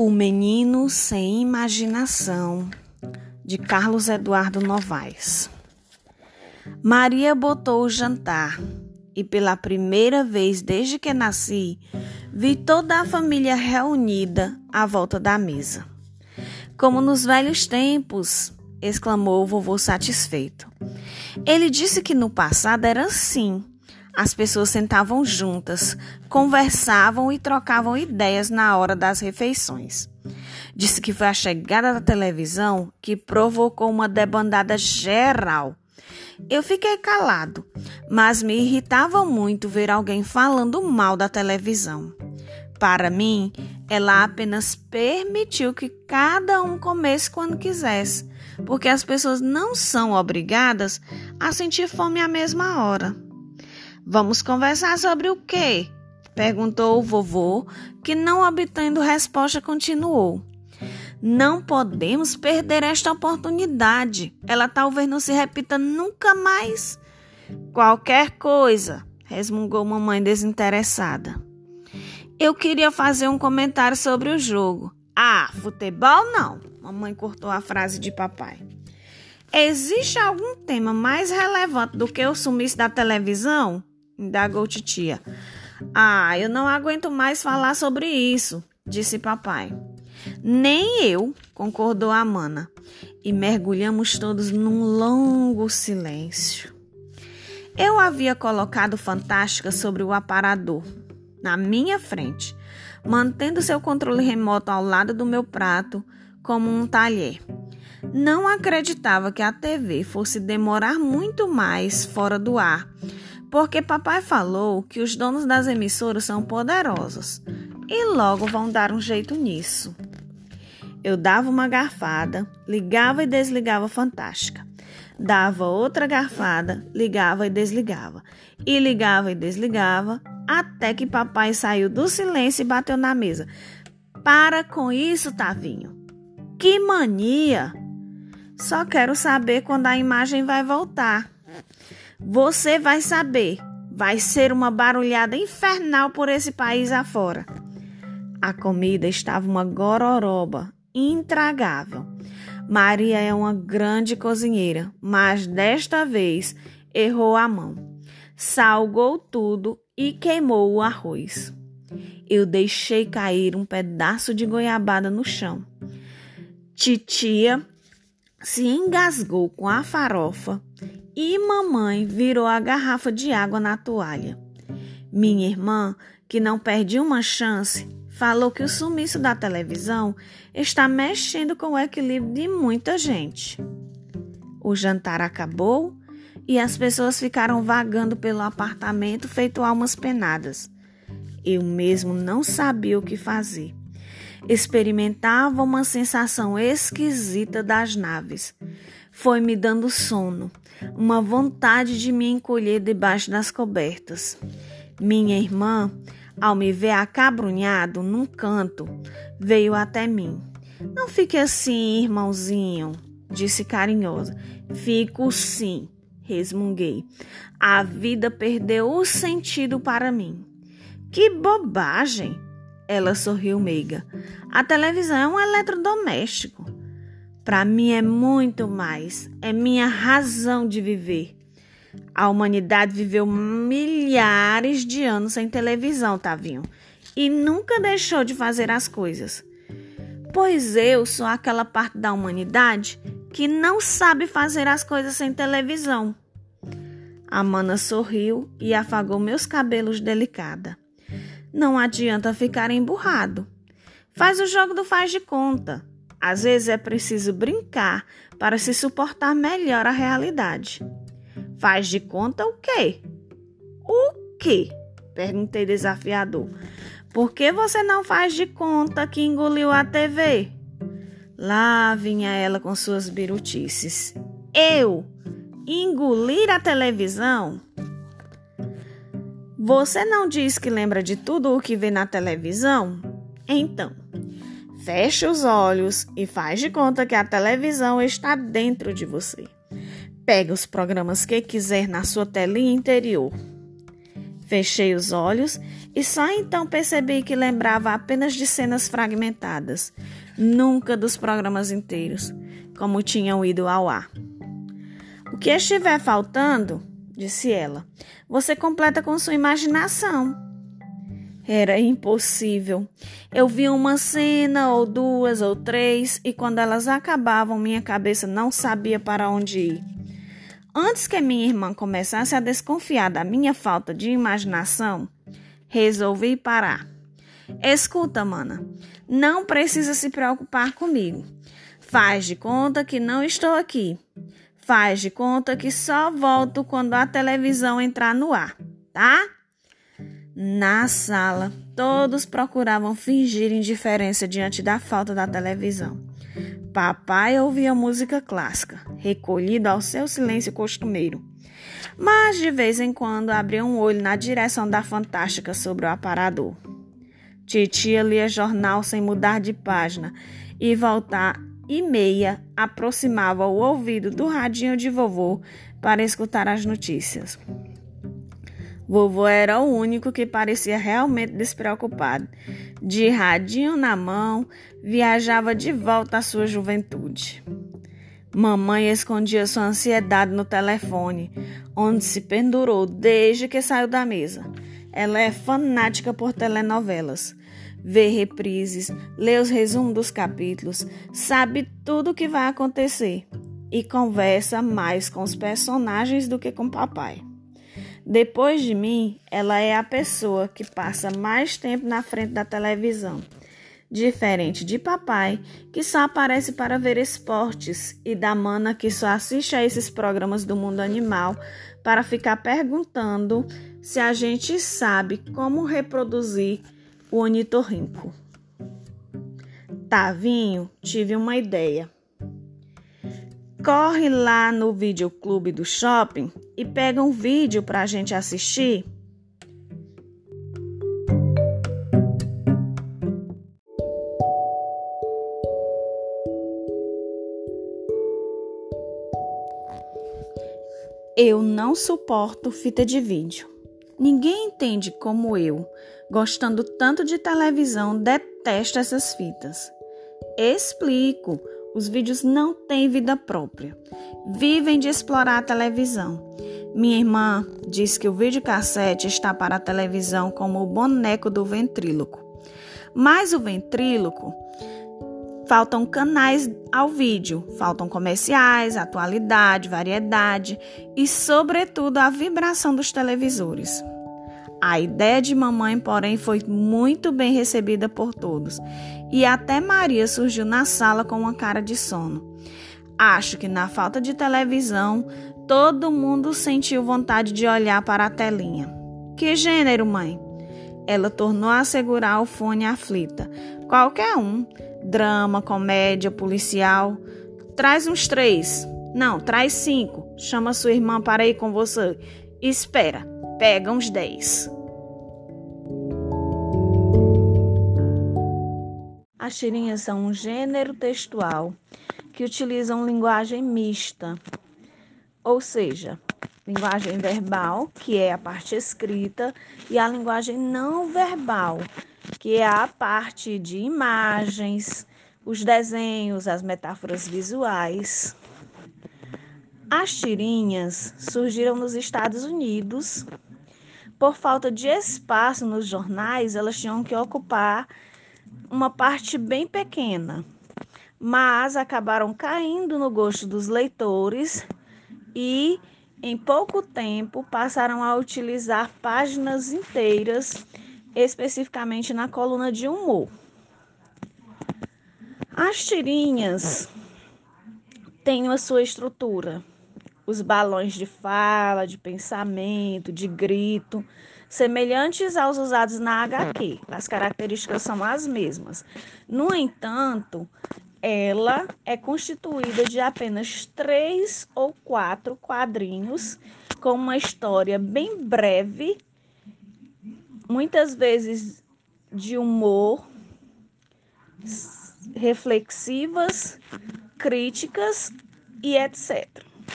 O Menino Sem Imaginação, de Carlos Eduardo Novaes. Maria botou o jantar e, pela primeira vez desde que nasci, vi toda a família reunida à volta da mesa. Como nos velhos tempos, exclamou o vovô satisfeito. Ele disse que no passado era assim as pessoas sentavam juntas, conversavam e trocavam ideias na hora das refeições. Disse que foi a chegada da televisão que provocou uma debandada geral. Eu fiquei calado, mas me irritava muito ver alguém falando mal da televisão. Para mim, ela apenas permitiu que cada um comesse quando quisesse, porque as pessoas não são obrigadas a sentir fome à mesma hora. Vamos conversar sobre o quê? perguntou o vovô, que não obtendo resposta continuou. Não podemos perder esta oportunidade. Ela talvez não se repita nunca mais. Qualquer coisa, resmungou mamãe desinteressada. Eu queria fazer um comentário sobre o jogo. Ah, futebol não. Mamãe cortou a frase de papai. Existe algum tema mais relevante do que o sumiço da televisão? Indagou titia. Ah, eu não aguento mais falar sobre isso, disse papai. Nem eu, concordou a mana. E mergulhamos todos num longo silêncio. Eu havia colocado Fantástica sobre o aparador, na minha frente, mantendo seu controle remoto ao lado do meu prato, como um talher. Não acreditava que a TV fosse demorar muito mais fora do ar porque papai falou que os donos das emissoras são poderosos e logo vão dar um jeito nisso. Eu dava uma garfada, ligava e desligava Fantástica. Dava outra garfada, ligava e desligava. E ligava e desligava, até que papai saiu do silêncio e bateu na mesa. Para com isso, Tavinho. Que mania! Só quero saber quando a imagem vai voltar. Você vai saber. Vai ser uma barulhada infernal por esse país afora. A comida estava uma gororoba intragável. Maria é uma grande cozinheira, mas desta vez errou a mão. Salgou tudo e queimou o arroz. Eu deixei cair um pedaço de goiabada no chão. Titia se engasgou com a farofa e mamãe virou a garrafa de água na toalha. Minha irmã, que não perde uma chance, falou que o sumiço da televisão está mexendo com o equilíbrio de muita gente. O jantar acabou e as pessoas ficaram vagando pelo apartamento feito almas penadas. Eu mesmo não sabia o que fazer. Experimentava uma sensação esquisita das naves. Foi me dando sono uma vontade de me encolher debaixo das cobertas. Minha irmã, ao me ver acabrunhado num canto, veio até mim. Não fique assim, irmãozinho, disse carinhosa. Fico sim, resmunguei. A vida perdeu o sentido para mim. Que bobagem! Ela sorriu meiga. A televisão é um eletrodoméstico. Para mim é muito mais, é minha razão de viver. A humanidade viveu milhares de anos sem televisão, Tavinho, e nunca deixou de fazer as coisas. Pois eu sou aquela parte da humanidade que não sabe fazer as coisas sem televisão. A mana sorriu e afagou meus cabelos delicada. Não adianta ficar emburrado. Faz o jogo do faz de conta. Às vezes é preciso brincar para se suportar melhor a realidade. Faz de conta o quê? O quê? Perguntei desafiador. Por que você não faz de conta que engoliu a TV? Lá vinha ela com suas birutices. Eu engolir a televisão? Você não diz que lembra de tudo o que vê na televisão? Então, Feche os olhos e faz de conta que a televisão está dentro de você. Pega os programas que quiser na sua telinha interior. Fechei os olhos e só então percebi que lembrava apenas de cenas fragmentadas, nunca dos programas inteiros, como tinham ido ao ar. O que estiver faltando, disse ela, você completa com sua imaginação. Era impossível. Eu via uma cena, ou duas, ou três, e quando elas acabavam, minha cabeça não sabia para onde ir. Antes que minha irmã começasse a desconfiar da minha falta de imaginação, resolvi parar. Escuta, mana, não precisa se preocupar comigo. Faz de conta que não estou aqui. Faz de conta que só volto quando a televisão entrar no ar, tá? Na sala, todos procuravam fingir indiferença diante da falta da televisão. Papai ouvia música clássica, recolhido ao seu silêncio costumeiro. Mas de vez em quando abria um olho na direção da fantástica sobre o aparador. Titia lia jornal sem mudar de página e voltar e meia aproximava o ouvido do radinho de vovô para escutar as notícias. Vovô era o único que parecia realmente despreocupado. De radinho na mão, viajava de volta à sua juventude. Mamãe escondia sua ansiedade no telefone, onde se pendurou desde que saiu da mesa. Ela é fanática por telenovelas. Vê reprises, lê os resumos dos capítulos, sabe tudo o que vai acontecer e conversa mais com os personagens do que com papai. Depois de mim, ela é a pessoa que passa mais tempo na frente da televisão. Diferente de papai, que só aparece para ver esportes, e da mana que só assiste a esses programas do mundo animal para ficar perguntando se a gente sabe como reproduzir o onitorrinco. Tavinho, tive uma ideia corre lá no videoclube do shopping e pega um vídeo para a gente assistir? Eu não suporto fita de vídeo. Ninguém entende como eu, gostando tanto de televisão, detesto essas fitas. Explico os vídeos não têm vida própria. Vivem de explorar a televisão. Minha irmã diz que o videocassete está para a televisão como o boneco do ventríloco. Mas o ventríloco faltam canais ao vídeo, faltam comerciais, atualidade, variedade e, sobretudo, a vibração dos televisores. A ideia de mamãe, porém, foi muito bem recebida por todos, e até Maria surgiu na sala com uma cara de sono. Acho que na falta de televisão, todo mundo sentiu vontade de olhar para a telinha. Que gênero, mãe? Ela tornou a segurar o fone aflita. Qualquer um. Drama, comédia, policial. Traz uns três. Não, traz cinco. Chama sua irmã para ir com você. Espera pega uns 10. As tirinhas são um gênero textual que utilizam linguagem mista, ou seja, linguagem verbal, que é a parte escrita, e a linguagem não verbal, que é a parte de imagens, os desenhos, as metáforas visuais. As tirinhas surgiram nos Estados Unidos por falta de espaço nos jornais, elas tinham que ocupar uma parte bem pequena, mas acabaram caindo no gosto dos leitores e em pouco tempo passaram a utilizar páginas inteiras, especificamente na coluna de humor. As tirinhas têm a sua estrutura os balões de fala, de pensamento, de grito, semelhantes aos usados na HQ. As características são as mesmas. No entanto, ela é constituída de apenas três ou quatro quadrinhos com uma história bem breve, muitas vezes de humor, reflexivas, críticas e etc.